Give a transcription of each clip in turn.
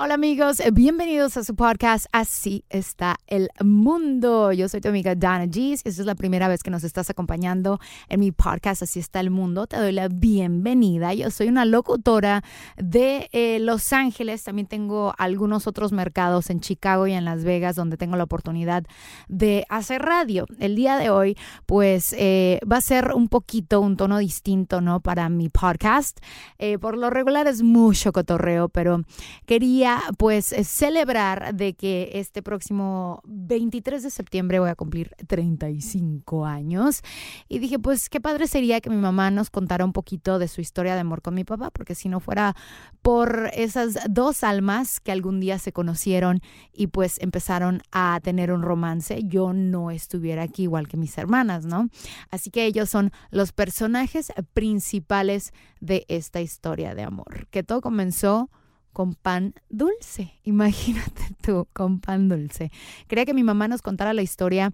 Hola amigos, bienvenidos a su podcast Así está el mundo. Yo soy tu amiga Dana G. Si esta es la primera vez que nos estás acompañando en mi podcast Así está el mundo, te doy la bienvenida. Yo soy una locutora de eh, Los Ángeles. También tengo algunos otros mercados en Chicago y en Las Vegas donde tengo la oportunidad de hacer radio. El día de hoy, pues eh, va a ser un poquito un tono distinto, ¿no? Para mi podcast. Eh, por lo regular es mucho cotorreo, pero quería pues eh, celebrar de que este próximo 23 de septiembre voy a cumplir 35 años. Y dije pues qué padre sería que mi mamá nos contara un poquito de su historia de amor con mi papá porque si no fuera por esas dos almas que algún día se conocieron y pues empezaron a tener un romance yo no estuviera aquí igual que mis hermanas no así que ellos son los personajes principales de esta historia de amor que todo comenzó con pan dulce. Imagínate tú, con pan dulce. Quería que mi mamá nos contara la historia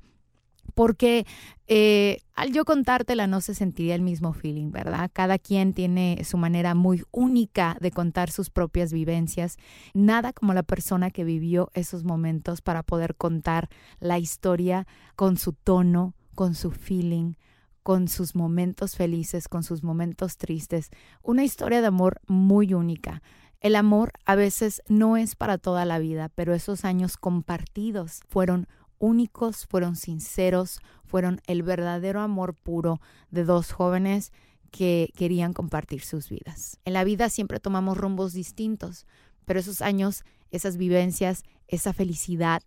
porque eh, al yo contártela no se sentiría el mismo feeling, ¿verdad? Cada quien tiene su manera muy única de contar sus propias vivencias. Nada como la persona que vivió esos momentos para poder contar la historia con su tono, con su feeling, con sus momentos felices, con sus momentos tristes. Una historia de amor muy única. El amor a veces no es para toda la vida, pero esos años compartidos fueron únicos, fueron sinceros, fueron el verdadero amor puro de dos jóvenes que querían compartir sus vidas. En la vida siempre tomamos rumbos distintos, pero esos años, esas vivencias, esa felicidad,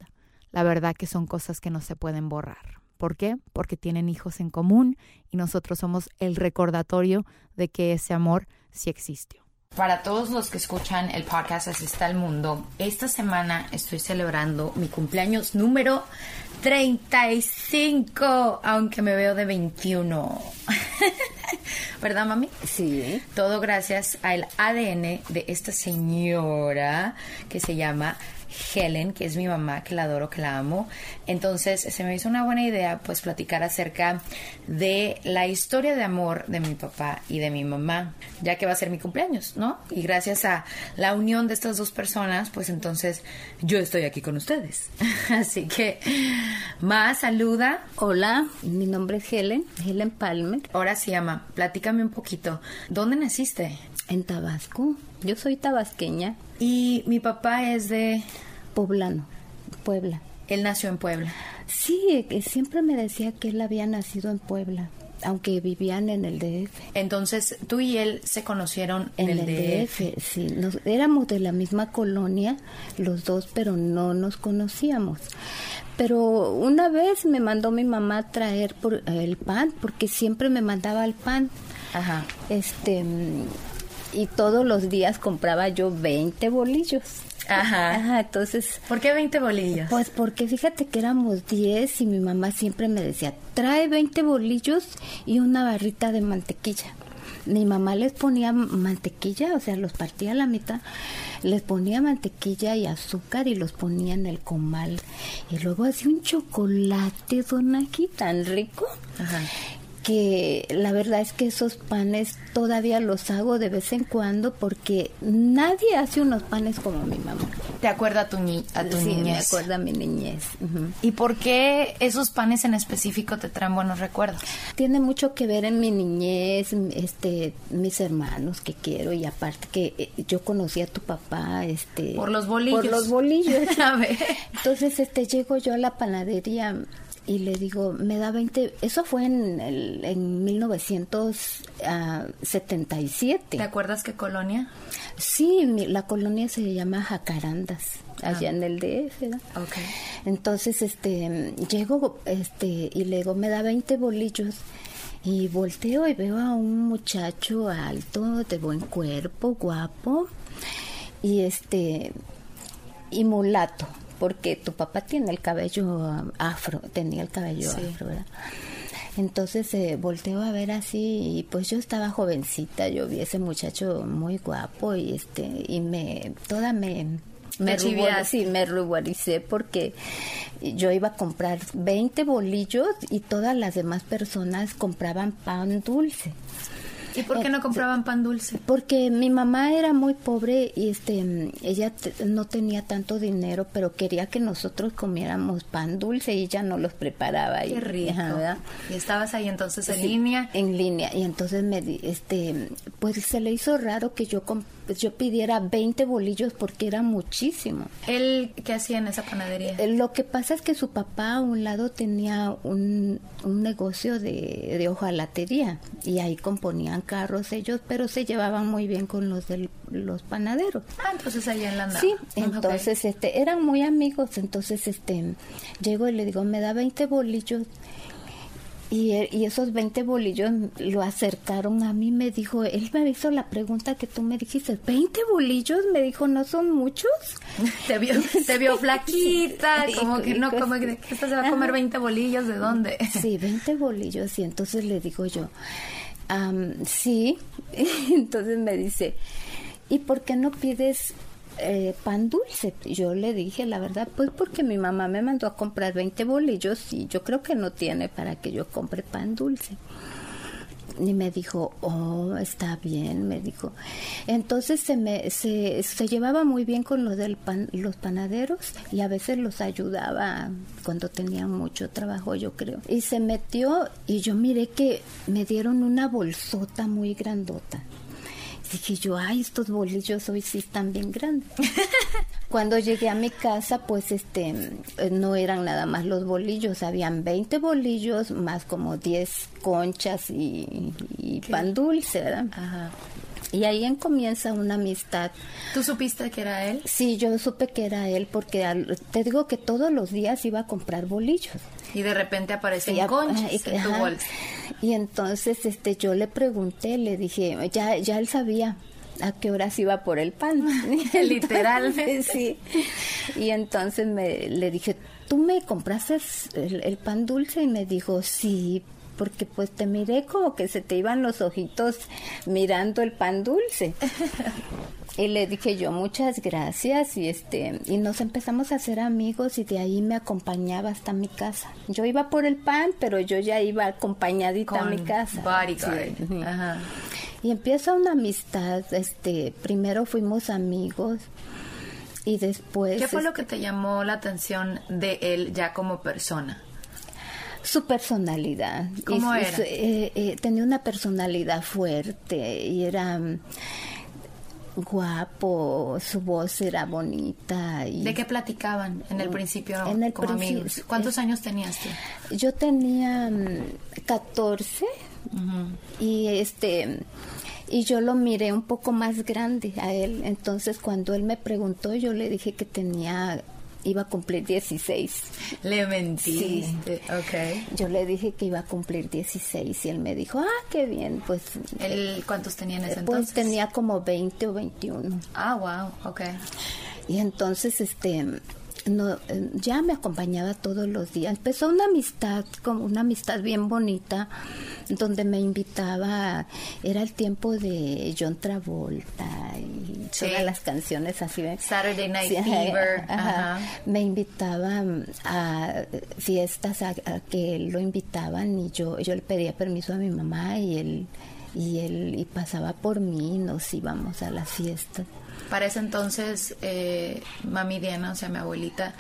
la verdad que son cosas que no se pueden borrar. ¿Por qué? Porque tienen hijos en común y nosotros somos el recordatorio de que ese amor sí existió. Para todos los que escuchan el podcast Así está el mundo, esta semana estoy celebrando mi cumpleaños número 35, aunque me veo de 21. ¿Verdad, mami? Sí. Todo gracias al ADN de esta señora que se llama Helen, que es mi mamá, que la adoro, que la amo. Entonces se me hizo una buena idea pues platicar acerca de la historia de amor de mi papá y de mi mamá, ya que va a ser mi cumpleaños, ¿no? Y gracias a la unión de estas dos personas, pues entonces yo estoy aquí con ustedes. Así que, más saluda. Hola, mi nombre es Helen, Helen Palmer, Ahora sí, ama, platícame un poquito. ¿Dónde naciste? en Tabasco. Yo soy tabasqueña, Y mi papá es de... poblano, Puebla. Él nació en Puebla. Sí, que siempre me decía que él había nacido en Puebla. Aunque vivían en el DF. Entonces, tú y él se conocieron en, En el, el DF. DF, sí. Nos- éramos de la misma colonia, los dos, pero no nos conocíamos. Pero una vez me mandó mi mamá a traer por, el pan, porque siempre me mandaba el pan. Ajá. Este, y todos los días compraba yo 20 bolillos. Ajá. Ajá, entonces... ¿Por qué 20 bolillos? Pues porque fíjate que éramos 10 y mi mamá siempre me decía, trae 20 bolillos y una barrita de mantequilla. Mi mamá les ponía mantequilla, o sea, los partía a la mitad, les ponía mantequilla y azúcar y los ponía en el comal. Y luego hacía un chocolate, aquí tan rico Ajá. Que la verdad es que esos panes todavía los hago de vez en cuando porque nadie hace unos panes como mi mamá. ¿Te acuerda a tu, ni a tu sí, me niñez? acuerda a mi niñez. ¿Y por qué esos panes en específico te traen buenos recuerdos? Tiene mucho que ver en mi niñez, este, mis hermanos que quiero y aparte que eh, yo conocí a tu papá, este, Por los bolillos. por los bolillos. A ver. Entonces, este, llego yo a la panadería y le digo, me da 20, eso fue en, el, en 1977. ¿Te acuerdas qué colonia? Sí, mi- la colonia se llama Jacarandas, allá en el DF, ¿verdad? Ok. Entonces, este, llego, este, y le digo, me da 20 bolillos. Y volteo y veo a un muchacho alto, de buen cuerpo, guapo, y este, y mulato, porque tu papá tiene el cabello afro, tenía el cabello Sí. afro, ¿verdad? Entonces eh, volteo a ver así y pues yo estaba jovencita, yo vi ese muchacho muy guapo y este y me toda me me, rubor- sí, me ruboricé porque yo iba a comprar 20 bolillos y todas las demás personas compraban pan dulce. ¿Y por qué no compraban pan dulce? Porque mi mamá era muy pobre y este ella no tenía tanto dinero, pero quería que nosotros comiéramos pan dulce y ella no los preparaba. y, Qué rico. ajá, ¿verdad? Y estabas ahí entonces en Sí, línea. En línea. Y entonces me este pues se le hizo raro que yo comp- pues, yo pidiera 20 bolillos porque era muchísimo. ¿Él qué hacía en esa panadería? Eh, Lo que pasa es que su papá a un lado tenía un, un negocio de, de hojalatería y ahí componían carros ellos, pero se llevaban muy bien con los de los panaderos. Ah, entonces ahí en la andaba. Sí, entonces este eran muy amigos, entonces este llego y le digo, "Me da 20 bolillos." Y, e- y esos 20 bolillos lo acercaron a mí, me dijo, él me hizo la pregunta que tú me dijiste, ¿20 bolillos? Me dijo, ¿no son muchos? Te vio, te vio flaquita, Sí, como que no, como que esta se va a comer Ajá. 20 bolillos, ¿de dónde? Sí, 20 bolillos. Y entonces le digo yo, "Am, sí. entonces me dice, ¿y por qué no pides eh, pan dulce? Yo le dije, la verdad, pues porque mi mamá me mandó a comprar 20 bolillos y yo creo que no tiene para que yo compre pan dulce. Y me dijo, oh, está bien, me dijo. Entonces se, me, se, se llevaba muy bien con los, del pan, los panaderos y a veces los ayudaba cuando tenían mucho trabajo, yo creo. Y se metió y yo miré que me dieron una bolsota muy grandota. Dije yo, ay, estos bolillos hoy sí están bien grandes. Cuando llegué a mi casa, pues este, eh, no eran nada más los bolillos, habían 20 bolillos más como 10 conchas y, y pan dulce, ¿verdad? Ajá. Y ahí en comienza una amistad. ¿Tú supiste que era él? Sí, yo supe que era él porque al- te digo que todos los días iba a comprar bolillos. Y de repente aparecen Sí, conchas en tu bolsa. Y entonces este yo le pregunté, le dije, ya ya él sabía a qué horas iba por el pan. Literalmente. sí. Y entonces me le dije, "¿Tú me compraste el, el pan dulce?" y me dijo, "Sí." Porque pues te miré como que se te iban los ojitos mirando el pan dulce. Y le dije yo muchas gracias y este y nos empezamos a hacer amigos y de ahí me acompañaba hasta mi casa. Yo iba por el pan, pero yo ya iba acompañadita a mi casa. Sí. Ajá. Y empieza una amistad, este, primero fuimos amigos y después ¿Qué fue lo este, que te llamó la atención de él ya como persona? Su personalidad. ¿Cómo era? eh, eh, tenía una personalidad fuerte y era mm, guapo, su voz era bonita. Y ¿De qué platicaban en el principio En el como principio, amigos? ¿Cuántos eh, años tenías tú? Yo tenía mm, 14, Y este y yo lo miré un poco más grande a él. Entonces cuando él me preguntó, yo le dije que tenía iba a cumplir 16. Le mentí. Okay. Yo le dije que iba a cumplir 16 y él me dijo, ah, qué bien, pues... ¿El, ¿Cuántos tenía en ese pues entonces? Pues tenía como 20 o 21. Ah, wow, ok. Y entonces, este, no, ya me acompañaba todos los días. Empezó una amistad, como una amistad bien bonita, donde me invitaba, era el tiempo de John Travolta y todas las canciones así. Saturday Night Fever. Ajá. Me invitaba a fiestas a, a, que lo invitaban y yo, yo le pedía permiso a mi mamá y él, y él y pasaba por mí y nos íbamos a las fiestas. Para ese entonces, eh, mami Diana, o sea, mi abuelita,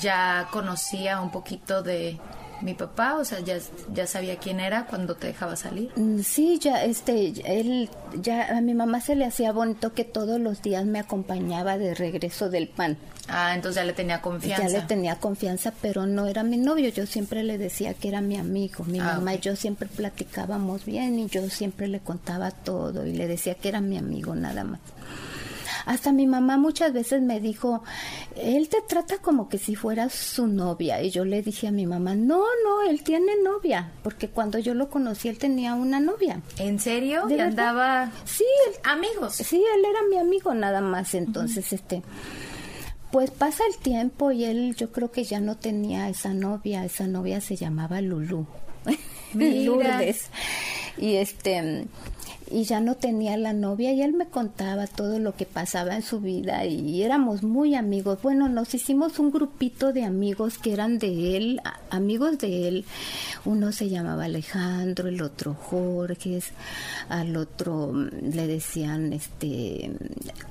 ya conocía un poquito de mi papá, o sea, ya, ya sabía quién era cuando te dejaba salir. Sí, ya, este, él, ya a mi mamá se le hacía bonito que todos los días me acompañaba de regreso del pan. Ah, entonces ya le tenía confianza. Ya le tenía confianza, pero no era mi novio. Yo siempre le decía que era mi amigo. Mi Ah, mamá y yo siempre platicábamos bien y yo siempre le contaba todo y le decía que era mi amigo nada más. Hasta mi mamá muchas veces me dijo, él te trata como que si fueras su novia. Y yo le dije a mi mamá, no, no, él tiene novia. Porque cuando yo lo conocí, él tenía una novia. ¿En serio? ¿De ¿Y andaba Sí, él, amigos? Sí, él era mi amigo nada más. Entonces, este, pues pasa el tiempo y él, yo creo que ya no tenía esa novia. Esa novia se llamaba Lulú. Lourdes. Y este, y ya no tenía la novia y él me contaba todo lo que pasaba en su vida y éramos muy amigos. Bueno, nos hicimos un grupito de amigos que eran de él, amigos de él. Uno se llamaba Alejandro, el otro Jorge, al otro mm, le decían este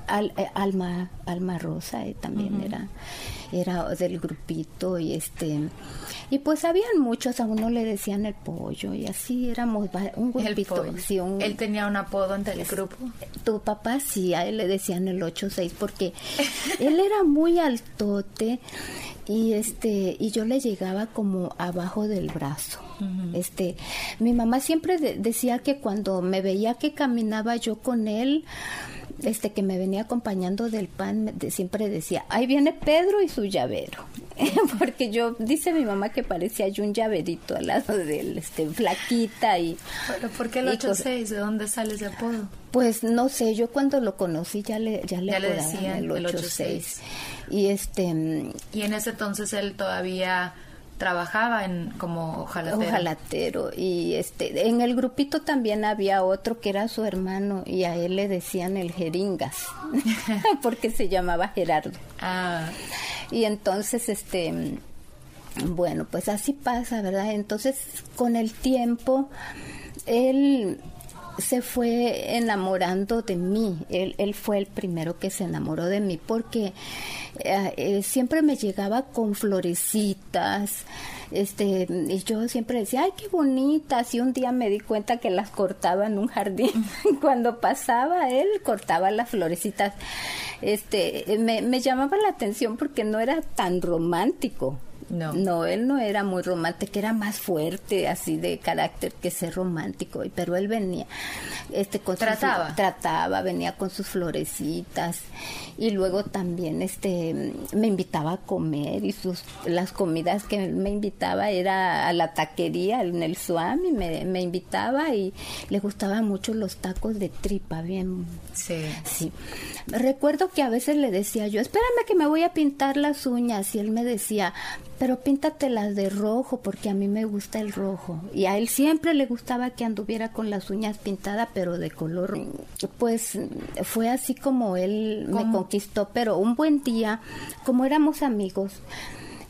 Al- eh, Alma Alma Rosa eh, también era era del grupito y este y pues habían muchos, a uno le decían el pollo y así éramos un grupito, pollo. sí, un- Él tenía un apodo entre el grupo. tu papá sí, a él le decían el 8-6 porque él era muy altote y este y yo le llegaba como abajo del brazo. Este, mi mamá siempre de- decía que cuando me veía que caminaba yo con él, este que me venía acompañando del pan, de- siempre decía, "Ahí viene Pedro y su llavero." porque yo dice mi mamá que parecía yo un llaverito al lado de él, este flaquita y ¿Pero por qué el y cos- 8-6? ¿De dónde sale ese apodo? pues no sé, yo cuando lo conocí ya le ya le, Ya le decían el el 8-6. Y este mm, Y en ese entonces él todavía trabajaba en como ojalatero. ojalatero y este en el grupito también había otro que era su hermano y a él le decían el jeringas porque se llamaba Gerardo. Ah, Y entonces, este, bueno, pues así pasa, ¿verdad? Entonces, con el tiempo, él se fue enamorando de mí. Él, él fue el primero que se enamoró de mí porque eh, eh, siempre me llegaba con florecitas. Este, y yo siempre decía, ay, qué bonitas. Y un día me di cuenta que las cortaba en un jardín. Cuando pasaba él, cortaba las florecitas. Este, me, me llamaba la atención porque no era tan romántico. No. No, él no era muy romántico, era más fuerte, así de carácter que ser romántico, pero él venía, este, con sus- Trataba. venía con sus florecitas, y luego también, este, me invitaba a comer, y sus, las comidas que él me invitaba era a la taquería, en el Suami, me, me invitaba, y le gustaban mucho los tacos de tripa, bien sí. Sí. Recuerdo que a veces le decía yo, espérame que me voy a pintar las uñas. Y él me decía, pero píntatelas de rojo porque a mí me gusta el rojo. Y a él siempre le gustaba que anduviera con las uñas pintadas, pero de color. Pues fue así como él me conquistó. Pero un buen día, como éramos amigos,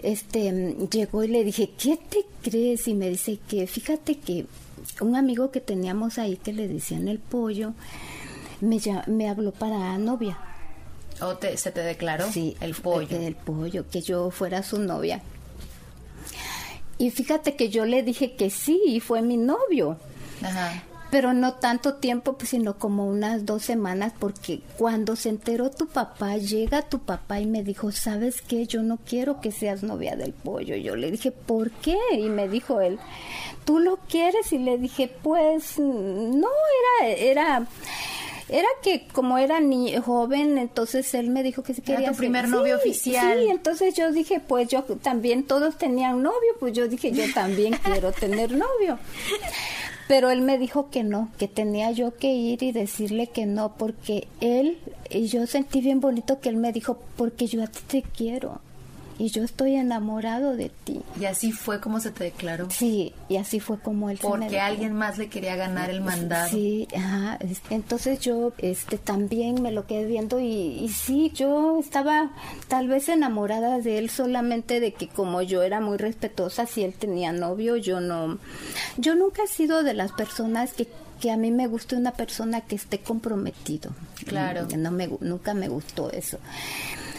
este llegó y le dije, ¿qué te crees? Y me dice que, fíjate que un amigo que teníamos ahí que le decían el pollo, me, me habló para novia. ¿O te- se te declaró Sí, el pollo? El pollo, que yo fuera su novia. Y fíjate que yo le dije que sí, y fue mi novio. Ajá. pero no tanto tiempo, pues, sino como unas dos semanas, porque cuando se enteró tu papá, llega tu papá y me dijo, ¿sabes qué? Yo no quiero que seas novia del pollo. Yo le dije, ¿por qué? Y me dijo él, ¿tú lo quieres? Y le dije, pues, no, era, era era que como era ni joven, entonces él me dijo que se quería. Era tu primer novio oficial. Sí, entonces yo dije, pues yo también, todos tenían novio, pues yo dije, yo también quiero tener novio. Pero él me dijo que no, que tenía yo que ir y decirle que no, porque él, y yo sentí bien bonito que él me dijo, porque yo a ti te quiero y yo estoy enamorado de ti. Y así fue como se te declaró. Sí, y así fue como él Porque se alguien más le quería ganar el mandado. Sí, ajá. Entonces yo este también me lo quedé viendo y, y sí, yo estaba tal vez enamorada de él solamente de que como yo era muy respetuosa, si él tenía novio, yo no. Yo nunca he sido de las personas que que a mí me guste una persona que esté comprometido. Claro. No me, nunca me gustó eso.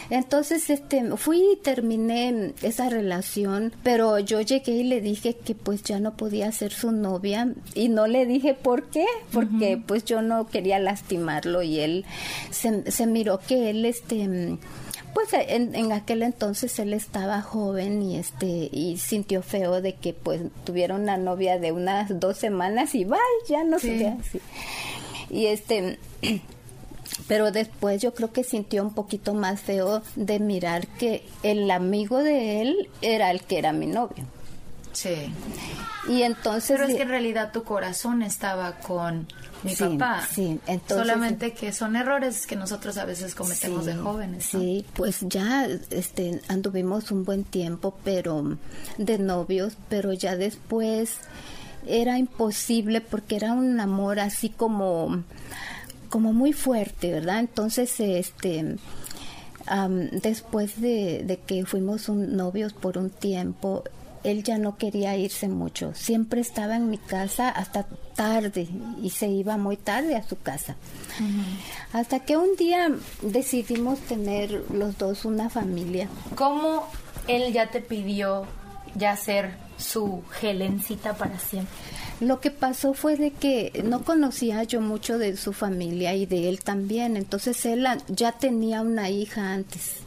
Entonces, este, fui y terminé esa relación, pero yo llegué y le dije que pues ya no podía ser su novia y no le dije por qué, porque pues yo no quería lastimarlo y él se, se miró que él, este, pues en, en, aquel entonces él estaba joven y este y sintió feo de que pues tuviera una novia de unas dos semanas y vaya ya no sé así y este pero después yo creo que sintió un poquito más feo de mirar que el amigo de él era el que era mi novio. Sí. Y entonces... Pero es que en realidad tu corazón estaba con mi papá. Sí, entonces... Solamente que son errores que nosotros a veces cometemos de jóvenes. Sí, pues ya este, anduvimos un buen tiempo, pero de novios, pero ya después era imposible porque era un amor así como como muy fuerte, ¿verdad? Entonces, este, después de, que fuimos un, novios por un tiempo, él ya no quería irse mucho. Siempre estaba en mi casa hasta tarde y se iba muy tarde a su casa. Hasta que un día decidimos tener los dos una familia. ¿Cómo él ya te pidió ya ser su Helencita para siempre? Lo que pasó fue de que no conocía yo mucho de su familia y de él también, entonces él ya tenía una hija antes.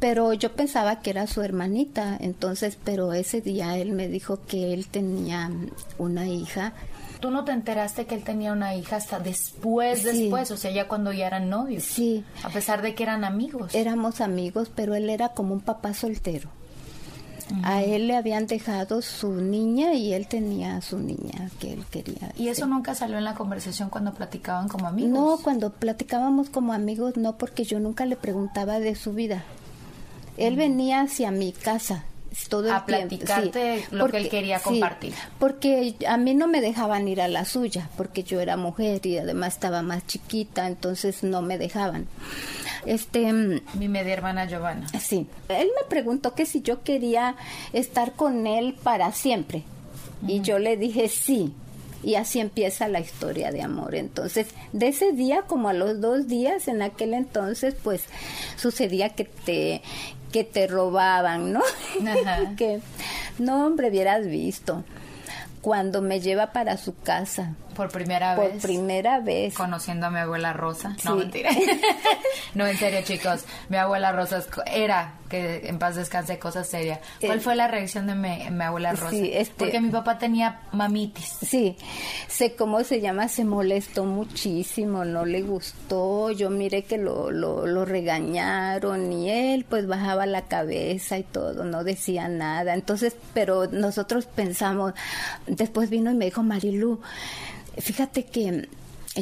Pero yo pensaba que era su hermanita, entonces, pero ese día él me dijo que él tenía una hija. ¿Tú no te enteraste que él tenía una hija hasta después, después, o sea, ya cuando ya eran novios? Sí. A pesar de que eran amigos. Éramos amigos, pero él era como un papá soltero. A él le habían dejado su niña y él tenía su niña que él quería. ¿Y eso nunca salió en la conversación cuando platicaban como amigos? No, cuando platicábamos como amigos no, porque yo nunca le preguntaba de su vida. Él venía hacia mi casa todo el a platicarte lo que él quería compartir. porque a mí no me dejaban ir a la suya, porque yo era mujer y además estaba más chiquita, entonces no me dejaban. Este, mi media hermana Giovanna. Sí. Él me preguntó que si yo quería estar con él para siempre. Y yo le dije sí. Y así empieza la historia de amor. Entonces, de ese día, como a los dos días, en aquel entonces, pues sucedía que te que te robaban, ¿no? que no, hombre, hubieras visto cuando me lleva para su casa. Por primera vez. Por primera vez. Conociendo a mi abuela Rosa. No, mentira. no, en serio, chicos. Mi abuela Rosa era, que en paz descanse, cosa seria. ¿Cuál eh, fue la reacción de mi, abuela Rosa? Sí, este, Porque mi papá tenía mamitis. Sí. Sé cómo se llama, se molestó muchísimo, no le gustó. Yo miré que lo, lo, lo regañaron y él pues bajaba la cabeza y todo, no decía nada. Entonces, pero nosotros pensamos, después vino y me dijo, Marilu, fíjate que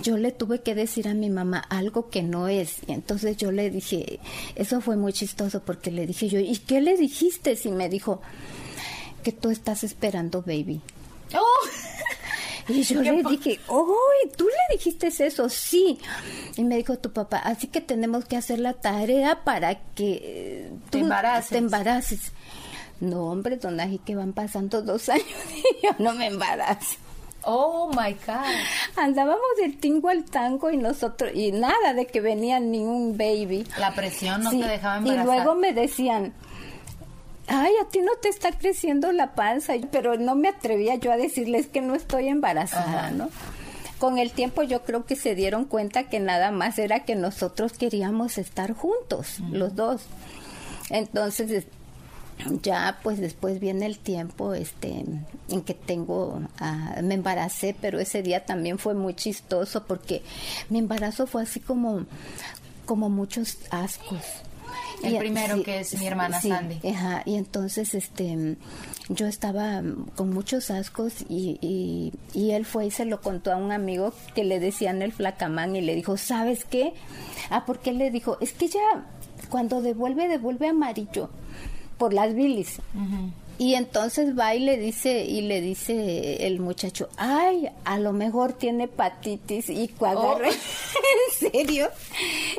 yo le tuve que decir a mi mamá algo que no es. Y entonces yo le dije, eso fue muy chistoso porque le dije yo, ¿y qué le dijiste? Y me dijo, que tú estás esperando, baby. Oh. Y yo le dije, ¡oh! ¿Tú le dijiste eso? Sí. Y me dijo tu papá, así que tenemos que hacer la tarea para que tú te embaraces. No, hombre, don Aji, que van pasando dos años y yo no me embarazo. Oh my God. Andábamos del tingo al tango y nosotros, y nada de que venía ningún baby. La presión no te dejaba embarazar. Y luego me decían, ay, a ti no te está creciendo la panza, pero no me atrevía yo a decirles que no estoy embarazada, ¿no? Con el tiempo yo creo que se dieron cuenta que nada más era que nosotros queríamos estar juntos, los dos. Entonces, ya pues después viene el tiempo este en que tengo ah, me embaracé pero ese día también fue muy chistoso porque mi embarazo fue así como como muchos ascos. El primero que es mi hermana Sandy. ajá, y entonces este yo estaba con muchos ascos y, y, y, él fue y se lo contó a un amigo que le decían el flacamán y le dijo sabes qué ah porque él le dijo es que ya cuando devuelve devuelve amarillo por las bilis. Y entonces va y le dice, y le dice el muchacho, ay, a lo mejor tiene hepatitis y que agarra, en serio,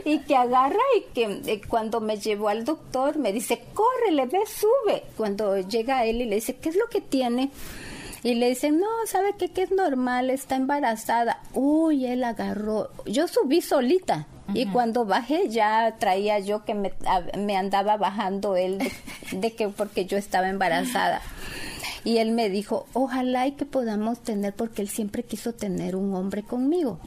y que agarra y que eh, cuando me llevó al doctor me dice, corre, le ve, sube. Cuando llega él y le dice, ¿qué es lo que tiene? Y le dice, no, ¿sabe qué? Que es normal, está embarazada. Uy, él agarró, yo subí solita y cuando bajé ya traía yo que me, me andaba bajando él de, que porque yo estaba embarazada. Y él me dijo, ojalá y que podamos tener, porque él siempre quiso tener un hombre conmigo.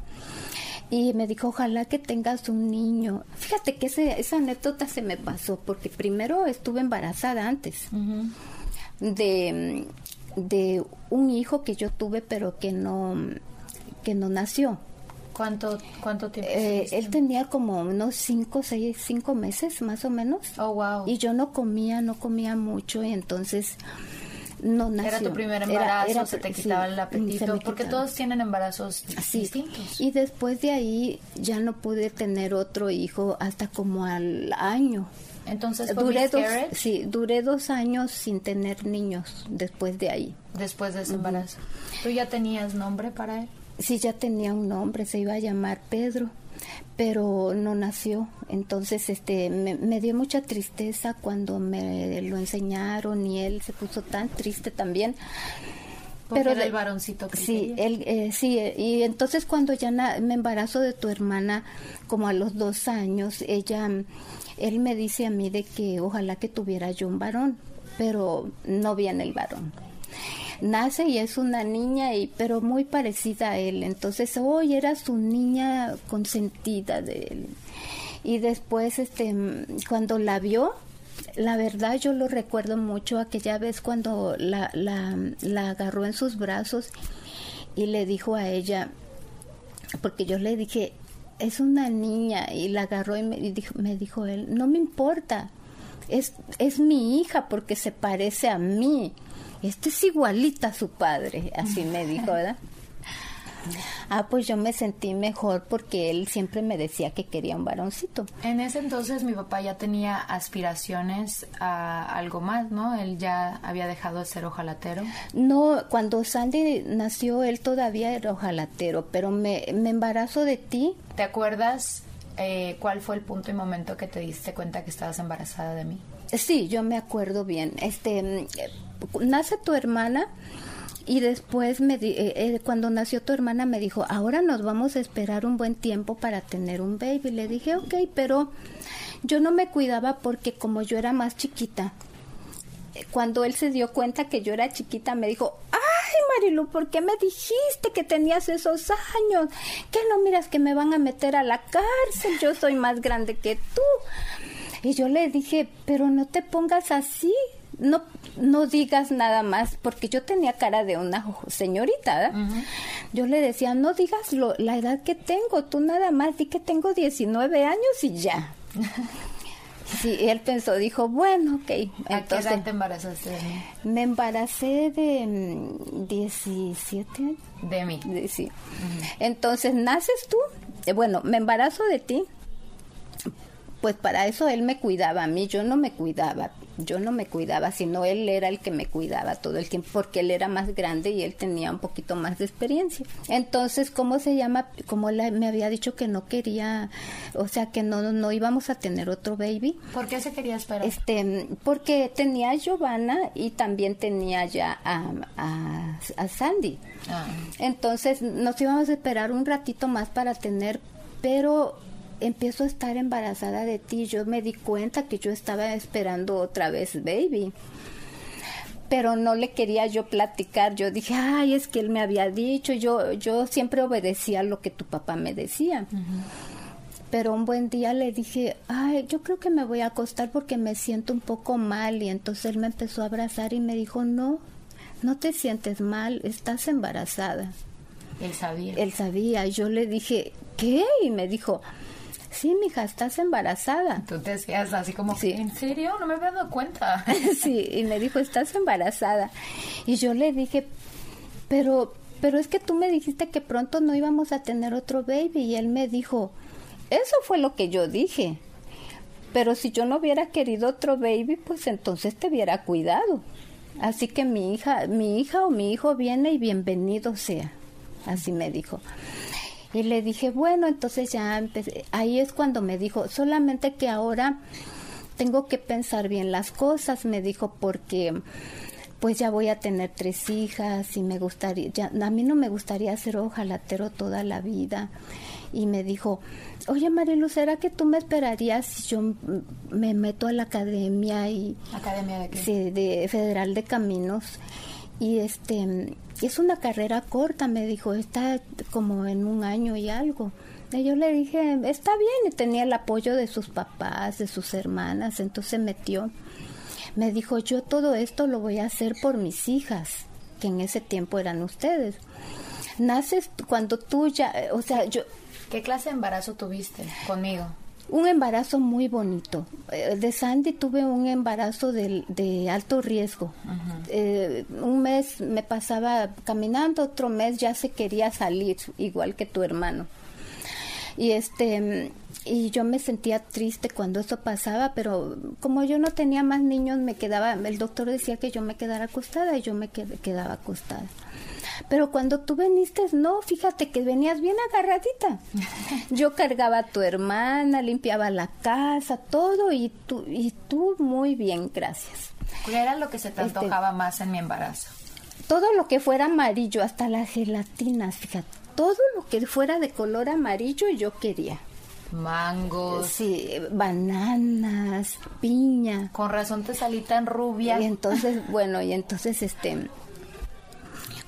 Y me dijo, ojalá que tengas un niño. Fíjate que ese, esa anécdota se me pasó, porque primero estuve embarazada antes de, de un hijo que yo tuve, pero que no, que no nació. ¿Cuánto, cuánto tiempo? Eh, él tenía como unos cinco, seis, cinco meses más o menos. Oh, wow. Y yo no comía, no comía mucho y entonces no nació. Era tu primer embarazo, se te quitaba el apetito, porque todos tienen embarazos distintos. Y después de ahí ya no pude tener otro hijo hasta como al año. Entonces, duré dos, sí, duré dos años sin tener niños después de ahí. Después de ese embarazo. ¿Tú ya tenías nombre para él? Sí ya tenía un nombre, se iba a llamar Pedro, pero no nació. Entonces, este, me, dio mucha tristeza cuando me lo enseñaron y él se puso tan triste también. pero era el varoncito que sí, él, eh, sí, y entonces cuando ya me embarazo de tu hermana, como a los dos años, ella, él me dice a mí de que ojalá que tuviera yo un varón, pero no viene el varón nace y es una niña y pero muy parecida a él. Entonces hoy era su niña consentida de él. Y después este cuando la vio la verdad yo lo recuerdo mucho aquella vez cuando la, la, agarró en sus brazos y le dijo a ella porque yo le dije es una niña y la agarró y me dijo, me dijo él no me importa es, es mi hija porque se parece a mí este es igualita a su padre, así me dijo, ¿verdad? Ah, pues yo me sentí mejor porque él siempre me decía que quería un varoncito. En ese entonces mi papá ya tenía aspiraciones a algo más, ¿no? Él ya había dejado de ser ojalatero. No, cuando Sandy nació él todavía era ojalatero, pero me, me embarazo de ti. ¿Te acuerdas eh, cuál fue el punto y momento que te diste cuenta que estabas embarazada de mí? Sí, yo me acuerdo bien. Este, nace tu hermana y después me eh, eh, cuando nació tu hermana me dijo, ahora nos vamos a esperar un buen tiempo para tener un baby. Le dije, ok, pero yo no me cuidaba porque como yo era más chiquita, eh, cuando él se dio cuenta que yo era chiquita, me dijo, ay Marilu, ¿por qué me dijiste que tenías esos años? Que no miras que me van a meter a la cárcel, yo soy más grande que tú. Y yo le dije, pero no te pongas así, no, no digas nada más, porque yo tenía cara de una señorita. Yo le decía, no digas lo, la edad que tengo, tú nada más di que tengo 19 años y ya. Sí, él pensó, dijo, bueno, ok. ¿A qué edad te embarazaste? Me embaracé de 17 mm, años. De mí. sí. Entonces, naces tú, eh, bueno, me embarazo de ti, pues para eso él me cuidaba a mí, yo no me cuidaba, yo no me cuidaba, sino él era el que me cuidaba todo el tiempo, porque él era más grande y él tenía un poquito más de experiencia. Entonces, ¿cómo se llama? Como me había dicho que no quería, o sea, que no, no íbamos a tener otro baby. ¿Por qué se quería esperar? Este, porque tenía a Giovanna y también tenía ya a, a, Sandy. Ah. Entonces, nos íbamos a esperar un ratito más para tener, pero empiezo a estar embarazada de ti. Yo me di cuenta que yo estaba esperando otra vez baby. Pero no le quería yo platicar. Yo dije, ay, es que él me había dicho. Yo, yo siempre obedecía lo que tu papá me decía. Pero un buen día le dije, ay, yo creo que me voy a acostar porque me siento un poco mal. Y entonces él me empezó a abrazar y me dijo, no, no te sientes mal, estás embarazada. Él sabía. Él sabía. Yo le dije, ¿qué? Y me dijo, sí, mija, estás embarazada. Tú te decías así como, Sí. ¿en serio? No me había dado cuenta. sí, y me dijo, estás embarazada. Y yo le dije, pero, pero es que tú me dijiste que pronto no íbamos a tener otro baby. Y él me dijo, eso fue lo que yo dije. Pero si yo no hubiera querido otro baby, pues entonces te hubiera cuidado. Así que mi hija, mi hija o mi hijo viene y bienvenido sea. Así me dijo. Y le dije, bueno, entonces ya empecé. Ahí es cuando me dijo, solamente que ahora tengo que pensar bien las cosas, me dijo, porque pues ya voy a tener tres hijas y me gustaría, ya, a mí no me gustaría ser ojalatero toda la vida. Y me dijo, oye Marilu, ¿será que tú me esperarías si yo me meto a la academia y ¿Academia de qué? sí, de Federal de Caminos y este es una carrera corta, me dijo, está como en un año y algo. Y yo le dije, está bien, y tenía el apoyo de sus papás, de sus hermanas, entonces metió. Me dijo, yo todo esto lo voy a hacer por mis hijas, que en ese tiempo eran ustedes. Naces cuando tú ya, o sea, yo, ¿Qué clase de embarazo tuviste conmigo? Un embarazo muy bonito. Eh, De Sandy tuve un embarazo de, de alto riesgo. Eh, un mes me pasaba caminando, otro mes ya se quería salir, igual que tu hermano. Y este y yo me sentía triste cuando eso pasaba, pero como yo no tenía más niños, me quedaba, el doctor decía que yo me quedara acostada y yo me qued- quedaba acostada. Pero cuando tú viniste, no, fíjate que venías bien agarradita. Yo cargaba a tu hermana, limpiaba la casa, todo, y tú, y tú muy bien, gracias. ¿Qué era lo que se te Este- antojaba más en mi embarazo? Todo lo que fuera amarillo, hasta las gelatinas, fíjate, todo lo que fuera de color amarillo yo quería. Mangos. Sí, bananas, piña. Con razón te salí tan rubia. Y entonces, bueno, y entonces este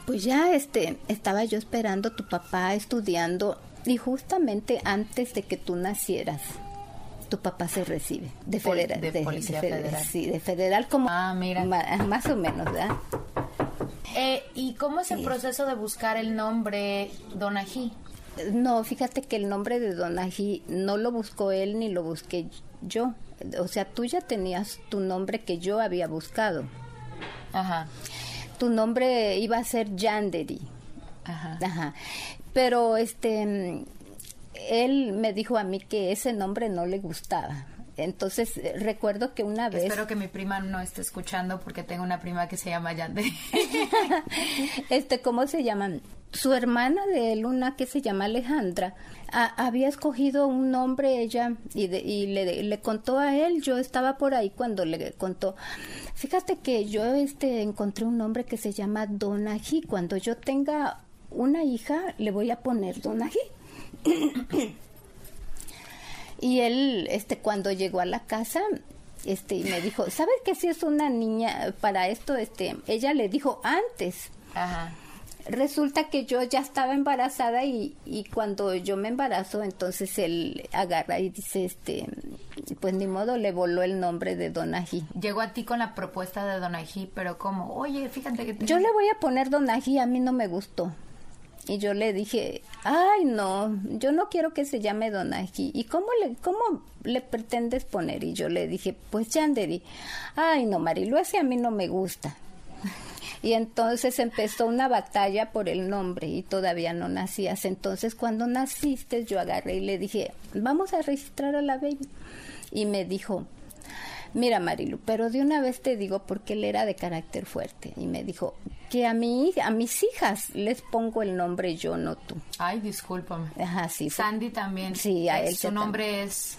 pues ya este estaba yo esperando a tu papá estudiando y justamente antes de que tú nacieras tu papá se recibe de federal de Policía Federal. sí de federal como Ah, mira. más o menos ¿verdad? Eh, ¿Y cómo es el proceso de buscar el nombre Donají? No, fíjate que el nombre de Donají no lo buscó él ni lo busqué yo. O sea, tú ya tenías tu nombre que yo había buscado. Ajá. Tu nombre iba a ser Yanderi. Ajá. Ajá. Pero este él me dijo a mí que ese nombre no le gustaba. Entonces eh, recuerdo que una vez Espero que mi prima no esté escuchando porque tengo una prima que se llma Yande. este, ¿cómo se llaman? Su hermana de él, una que se llama Alejandra, a- había escogido un nombre ella y, de- y le, le contó a él. Yo estaba por ahí cuando le contó. Fíjate que yo este encontré un nombre que se llama Donají. Cuando yo tenga una hija, le voy a poner Donají. Y él, este, cuando llegó a la casa, este, y me dijo, ¿sabes que si es una niña para esto? Este, ella le dijo antes. Ajá. Resulta que yo ya estaba embarazada y, y cuando yo me embarazo, entonces él agarra y dice, este, pues ni modo, le voló el nombre de Donají. Llegó a ti con la propuesta de Donají, pero como, oye, fíjate que... te- Yo le voy a poner Donají, a mí no me gustó. Y yo le dije, ay no, yo no quiero que se llame Donají. ¿Y cómo le, cómo le pretendes poner? Y yo le dije, pues Yanderi. Ay no, Marilu, ese a mí no me gusta. Y entonces empezó una batalla por el nombre y todavía no nacías. Entonces cuando naciste yo agarré y le dije, vamos a registrar a la baby. Y me dijo, Mira, Marilu, pero de una vez te digo porque él era de carácter fuerte y me dijo que a mí, a mis hijas les pongo el nombre yo, no tú. Ay, discúlpame. Ajá, sí. Sandy también. Sí, a él Su nombre es...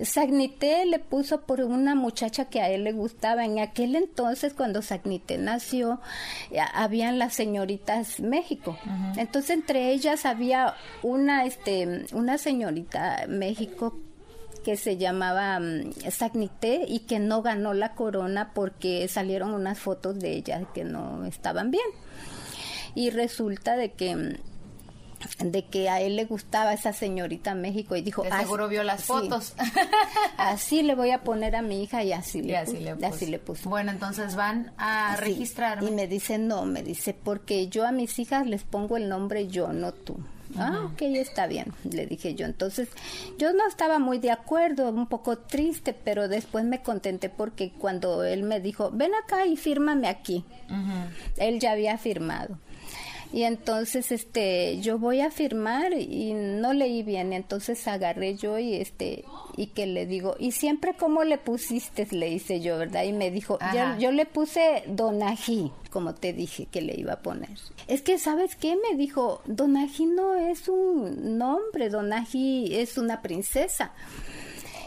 Sagnité le puso por una muchacha que a él le gustaba. En aquel entonces, cuando Sagnité nació, habían las señoritas México. Entonces, entre ellas había una, este, una señorita México que se llamaba mm, Sagnité y que no ganó la corona porque salieron unas fotos de ella que no estaban bien. Y resulta de que mm, de que a él le gustaba esa señorita México y dijo De "Ah, seguro vio las sí, fotos. así le voy a poner a mi hija y así le, Y así le así puso. le puso. Bueno, entonces van a Sí. registrarme. Y me dice, no, me dice, porque yo a mis hijas les pongo el nombre yo, no tú. Ah, ok, está bien, le dije yo. Entonces, yo no estaba muy de acuerdo, un poco triste, pero después me contenté porque cuando él me dijo, ven acá y fírmame aquí, él ya había firmado. Y entonces este yo voy a firmar y no leí bien, entonces agarré yo y este y que le digo, "¿Y siempre cómo le pusiste?" le hice yo, ¿verdad? Y me dijo, yo, yo le puse Donají, como te dije que le iba a poner. Es que ¿sabes qué? Me dijo, Donají no es un nombre, Donají es una princesa.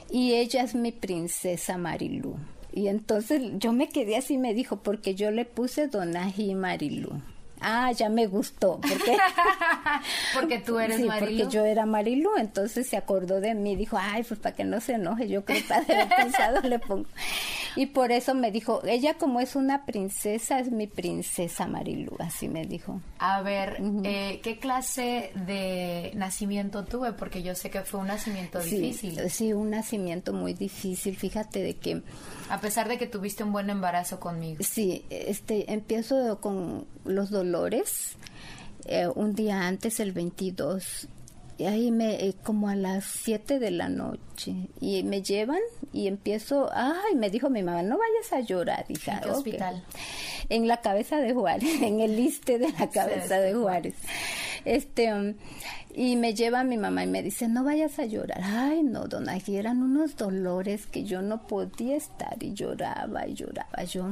Y ella es mi princesa Marilú. Y entonces yo me quedé así, me dijo, porque yo le puse Donají Marilú. Ah, ya me gustó. Porque, Porque tú eres sí, Marilu. porque yo era Marilú, entonces se acordó de mí, dijo, ay, pues para que no se enoje, yo creo que haber pensado le pongo. Y por eso me dijo, ella como es una princesa, es mi princesa Marilú, así me dijo. A ver, eh, ¿qué clase de nacimiento tuve? Porque yo sé que fue un nacimiento Sí, difícil. sí, un nacimiento muy difícil, fíjate de que A pesar de que tuviste un buen embarazo conmigo. Sí, este, empiezo con los dolores. Eh, un día antes, el 22, y ahí me, eh, como a las 7 de la noche, y me llevan y empiezo, ay, me dijo mi mamá, no vayas a llorar, hija. ¿En qué hospital? En la cabeza de Juárez, en el liste de la cabeza de Juárez. Este, um, y me lleva mi mamá y me dice, no vayas a llorar. Ay, no, don Ají, eran unos dolores que yo no podía estar y lloraba y lloraba yo.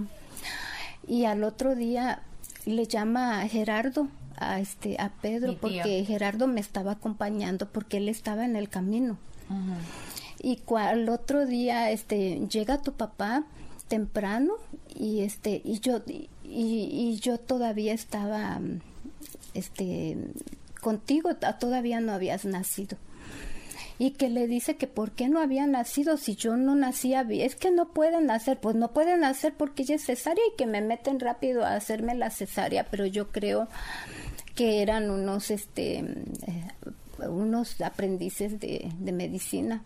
Y al otro día le llama a Gerardo, a este, a Pedro, porque Gerardo me estaba acompañando porque él estaba en el camino. Y al otro día este llega tu papá temprano y este y yo y, y yo todavía estaba este contigo todavía no habías nacido y que le dice que por qué no había nacido si yo no nacía. Es que no pueden nacer, pues no pueden nacer porque ella es cesárea y que me meten rápido a hacerme la cesárea, pero yo creo que eran unos este eh, unos aprendices de, de medicina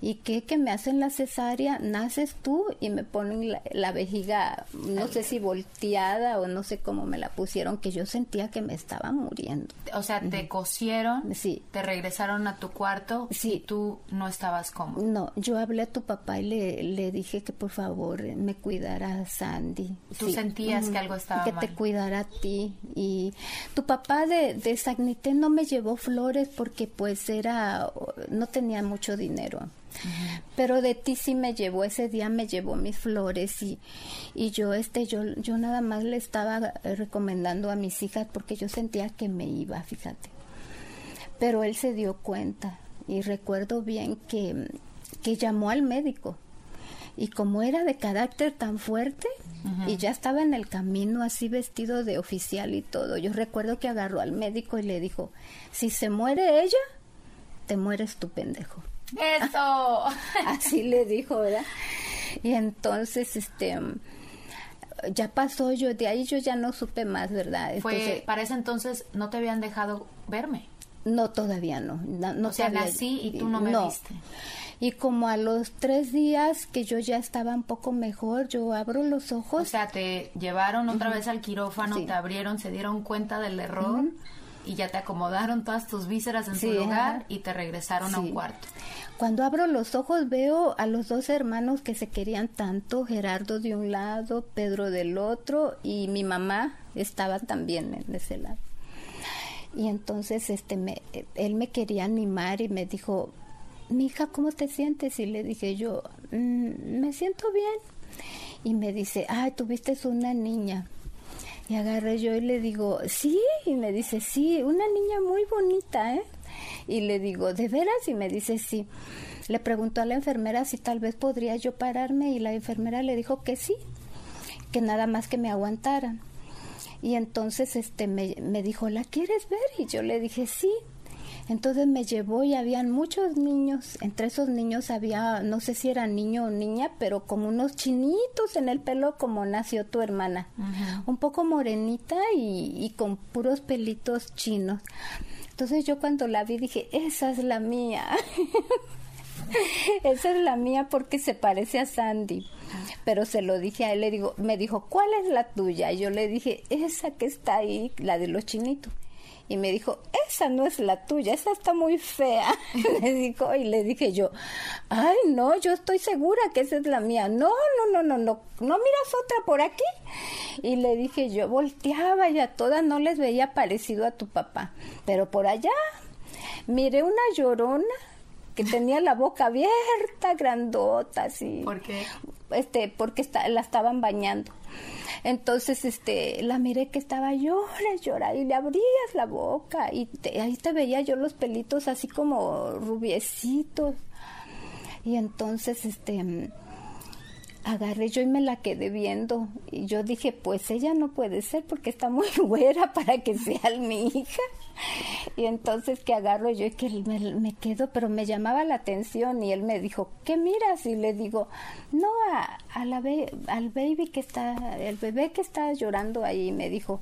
y que, que me hacen la cesárea, naces tú y me ponen la, la vejiga, no sé si volteada o no sé cómo me la pusieron, que yo sentía que me estaba muriendo. O sea, te cosieron, Sí. te regresaron a tu cuarto Sí. y tú no estabas cómodo. No, yo hablé a tu papá y le, le dije que por favor me cuidara a Sandy. Tú sentías que algo estaba Que mal. te cuidara a ti. Y tu papá de, de Sagnité no me llevó flores porque pues era, no tenía mucho dinero. Pero de ti sí me llevó, ese día me llevó mis flores y, y yo este yo yo nada más le estaba eh, recomendando a mis hijas porque yo sentía que me iba, fíjate. Pero él se dio cuenta y recuerdo bien que, que llamó al médico. Y como era de carácter tan fuerte y ya estaba en el camino así vestido de oficial y todo, yo recuerdo que agarró al médico y le dijo, si se muere ella, te mueres tu pendejo. ¡Eso! Así le dijo, ¿verdad? Y entonces, este, ya pasó yo, de ahí yo ya no supe más, ¿verdad? Fue, Entonces, para ese entonces no te habían dejado verme. No, todavía no. No, no O sea, nací y tú no me viste. Y como a los tres días que yo ya estaba un poco mejor, yo abro los ojos. O sea, te llevaron otra vez al quirófano, Sí. te abrieron, se dieron cuenta del error y ya te acomodaron todas tus vísceras en Sí, su lugar ajá. y te regresaron a un cuarto. Cuando abro los ojos veo a los dos hermanos que se querían tanto, Gerardo de un lado, Pedro del otro, y mi mamá estaba también en ese lado. Y entonces este me, él me quería animar y me dijo, mi hija, ¿cómo te sientes? Y le dije yo, "Mm, me siento bien. Y me dice, ay, tuviste una niña. Y agarré yo y le digo, sí, y me dice, sí, una niña muy bonita, ¿eh? Y le digo, ¿de veras? Y me dice, sí. Le preguntó a la enfermera si tal vez podría yo pararme y la enfermera le dijo que sí, que nada más que me aguantaran. Y entonces este me, me dijo, ¿la quieres ver? Y yo le dije, sí. Entonces me llevó y habían muchos niños. Entre esos niños había, no sé si era niño o niña, pero como unos chinitos en el pelo como nació tu hermana. Un poco morenita y, y con puros pelitos chinos. Entonces yo cuando la vi dije, esa es la mía. esa es la mía porque se parece a Sandy. Pero se lo dije a él, le digo, me dijo, ¿cuál es la tuya? Y yo le dije, esa que está ahí, la de los chinitos y me dijo, esa no es la tuya, esa está muy fea. le dijo, y le dije yo, ay, no, yo estoy segura que esa es la mía. No, no, no, no, no, ¿no miras otra por aquí? Y le dije yo, volteaba y a todas no les veía parecido a tu papá. Pero por allá, miré una llorona que tenía la boca abierta, grandota, así. ¿Por qué? Este, porque está, la estaban bañando. Entonces, este, la miré que estaba llora, llora, y le abrías la boca, y te- ahí te veía yo los pelitos así como rubiecitos. Y entonces, este, agarré yo y me la quedé viendo. Y yo dije, pues ella no puede ser porque está muy güera para que sea mi hija. Y entonces que agarro yo y que me, me quedo, pero me llamaba la atención y él me dijo, ¿qué miras? Y le digo, no, a, la al baby que está, el bebé que está llorando ahí. Y me dijo,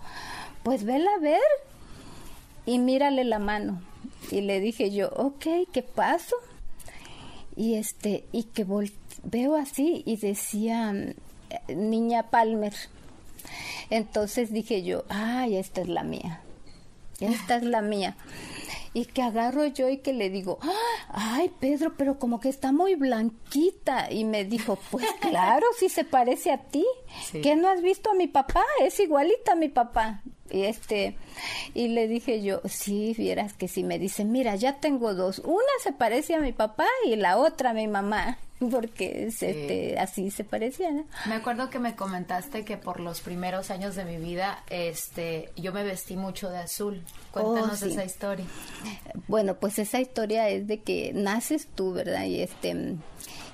pues vela a ver y mírale la mano. Y le dije yo, ok, ¿qué paso? y este y que vol- veo así y decía niña Palmer entonces dije yo ay esta es la mía esta es la mía y que agarro yo y que le digo ay Pedro pero como que está muy blanquita y me dijo pues claro si se parece a ti Sí. ¿qué no has visto a mi papá? es igualita a mi papá y este y le dije yo sí vieras que sí me dice mira ya tengo dos una se parece a mi papá y la otra a mi mamá porque es, este así se parecían ¿no? Me acuerdo que me comentaste que por los primeros años de mi vida, este, yo me vestí mucho de azul. Cuéntanos Oh, sí. esa historia. Bueno, pues esa historia es de que naces tú, ¿verdad? Y este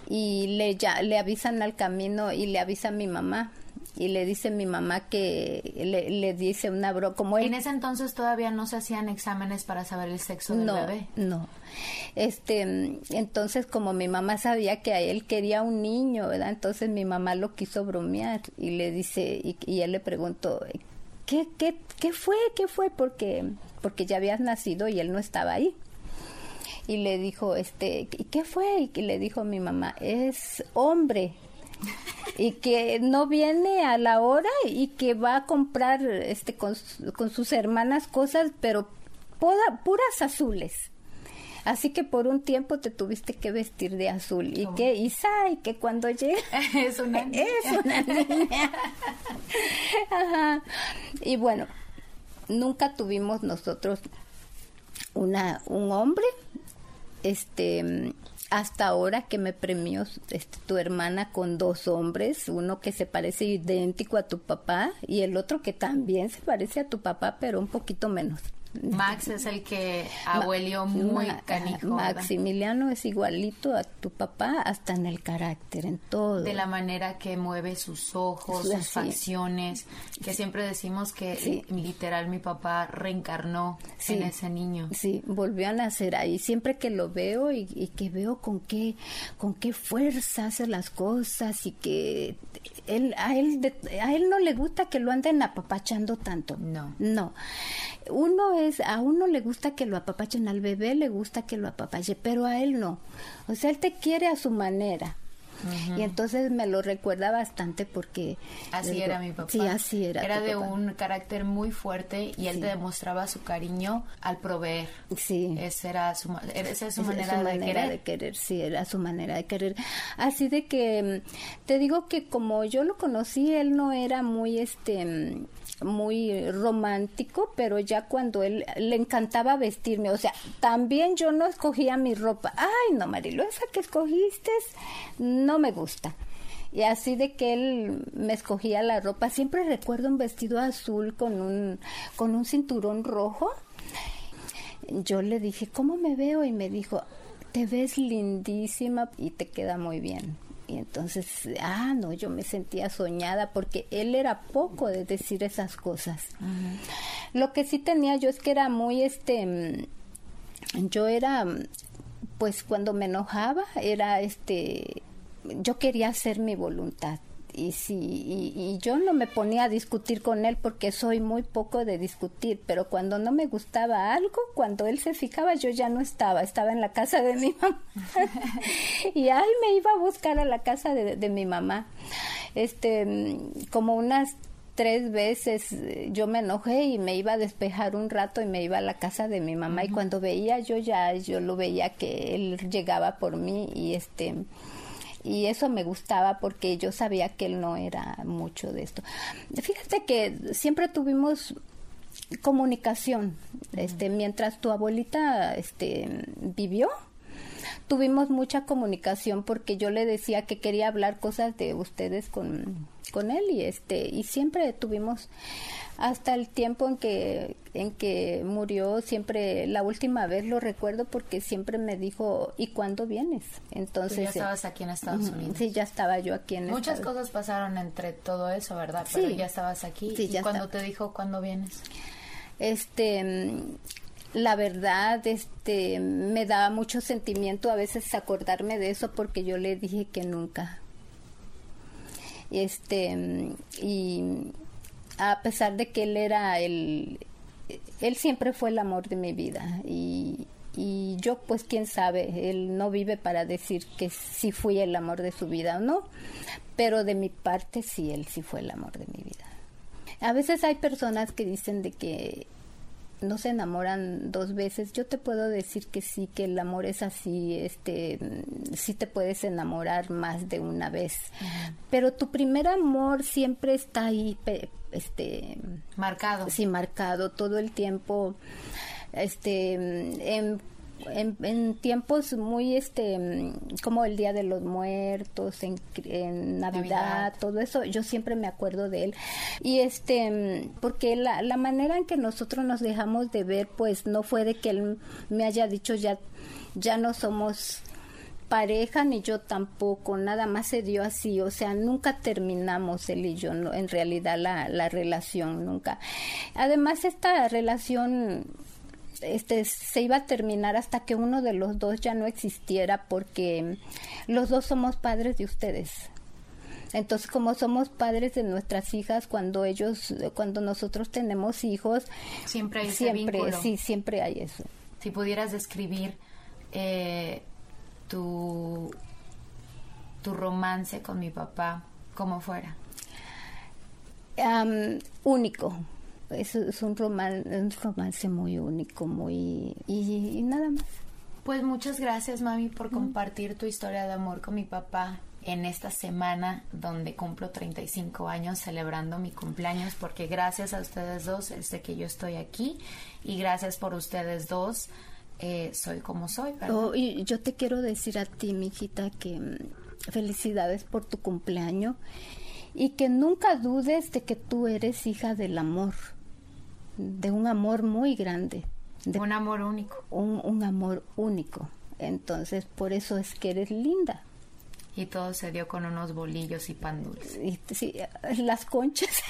y le ya le avisan al camino y le avisa a mi mamá y le dice mi mamá que le, le dice una broma como él En ese entonces todavía no se hacían exámenes para saber el sexo del no, bebé. no. Este, entonces como mi mamá sabía que a él quería un niño, ¿verdad? Entonces mi mamá lo quiso bromear y le dice y, y él le preguntó, ¿qué, qué, qué fue? ¿Qué fue? Porque porque ya habías nacido y él no estaba ahí. Y le dijo, este, ¿y qué fue? Y le dijo mi mamá, es hombre y que no viene a la hora y que va a comprar este con, su- con sus hermanas cosas pero poda- puras azules. Así que por un tiempo te tuviste que vestir de azul. Y que Isa y que cuando llega Es una niña. es una niña. Ajá. y bueno nunca tuvimos nosotros una un hombre este hasta ahora que me premió este, tu hermana con dos hombres, uno que se parece idéntico a tu papá y el otro que también se parece a tu papá, pero un poquito menos. Max es el que abuelió muy Ma- canijo. ¿verdad? Maximiliano es igualito a tu papá hasta en el carácter, en todo. de la manera que mueve sus ojos, sus facciones, que siempre decimos que Sí. literal mi papá reencarnó Sí. en ese niño. Sí, volvió a nacer ahí. Siempre que lo veo y, y que veo con qué, con qué fuerza hace las cosas y que él, a él, de- a él no le gusta que lo anden apapachando tanto. No. No. Uno es, a uno le gusta que lo apapachen, al bebé le gusta que lo apapache, pero a él no. O sea, él te quiere a su manera. Y entonces me lo recuerda bastante porque... Así era mi papá. Sí, así era. Era de un carácter muy fuerte y él te demostraba su cariño al proveer. Sí. Esa era su, esa es su, manera, de, querer. de querer. Sí, era su manera de querer. Así de que mm, te digo que como yo lo conocí, él no era muy este mm, muy romántico, pero ya cuando él le encantaba vestirme, o sea, también yo no escogía mi ropa. Ay, no, Marilo, esa que escogiste no me gusta. Y así de que él me escogía la ropa, siempre recuerdo un vestido azul con un con un cinturón rojo. Yo le dije, "¿Cómo me veo?" y me dijo, "Te ves lindísima y te queda muy bien." Y entonces, ah, no, yo me sentía soñada porque él era poco de decir esas cosas. Lo que sí tenía yo es que era muy, este, mm, yo era, mm, pues cuando me enojaba, era, este, yo quería hacer mi voluntad y sí y, yo no me ponía a discutir con él porque soy muy poco de discutir pero cuando no me gustaba algo cuando él se fijaba yo ya no estaba estaba en la casa de mi mamá. Y ay me iba a buscar a la casa de, de mi mamá. Este como unas tres veces eh, yo me enojé y me iba a despejar un rato y me iba a la casa de mi mamá. Y cuando veía yo ya yo lo veía que él llegaba por mí y este y eso me gustaba porque yo sabía que él no era mucho de esto. Fíjate que siempre tuvimos comunicación, este, mientras tu abuelita este, vivió, tuvimos mucha comunicación porque yo le decía que quería hablar cosas de ustedes con, con él y este y siempre tuvimos hasta el tiempo en que en que murió siempre la última vez lo recuerdo porque siempre me dijo y cuándo vienes entonces ya estabas aquí en Estados Unidos. sí ya estaba yo aquí en muchas cosas pasaron entre todo eso verdad pero ya estabas aquí. Sí, y cuando te dijo cuándo vienes este la verdad este me daba mucho sentimiento a veces acordarme de eso porque yo le dije que nunca este y a pesar de que él era el, él siempre fue el amor de mi vida y, y yo pues quién sabe, él no vive para decir que sí fui el amor de su vida o no, pero de mi parte sí, él sí fue el amor de mi vida. A veces hay personas que dicen de que no se enamoran dos veces. Yo te puedo decir que sí, que el amor es así, este, sí te puedes enamorar más de una vez. Pero tu primer amor siempre está ahí, este, marcado. Sí, marcado todo el tiempo. Este, en en, tiempos muy este como el día de los muertos en, Navidad, todo eso yo siempre me acuerdo de él. Y este porque la, la manera en que nosotros nos dejamos de ver pues no fue de que él me haya dicho ya ya no somos pareja ni yo tampoco, nada más se dio así, o sea, nunca terminamos él y yo, en realidad la, la relación, nunca. Además, esta relación este, se iba a terminar hasta que uno de los dos ya no existiera porque los dos somos padres de ustedes. Entonces, como somos padres de nuestras hijas, cuando ellos, cuando nosotros tenemos hijos, siempre hay siempre, sí, siempre hay eso. Si pudieras describir eh, tu tu romance con mi papá, como fuera. único, es, es un, un romance muy único, muy... Y, nada más. Pues muchas gracias, mami, por compartir tu historia de amor con mi papá en esta semana donde cumplo 35 años celebrando mi cumpleaños, porque gracias a ustedes dos de que yo estoy aquí y gracias por ustedes dos eh, soy como soy. Oh, y yo te quiero decir a ti, mi hijita, que mm, felicidades por tu cumpleaños y que nunca dudes de que tú eres hija del amor de un amor muy grande. De un amor único. Un, un amor único. Entonces, por eso es que eres linda. Y todo se dio con unos bolillos y pan dulce. Y, sí, las conchas.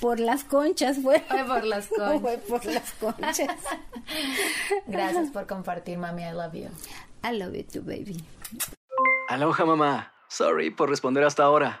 por las conchas fue. Fue por las conchas. Fue por las conchas. Gracias por compartir, mami. I love you. I love you too, baby. Aloha, mamá. Sorry por responder hasta ahora.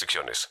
restricciones.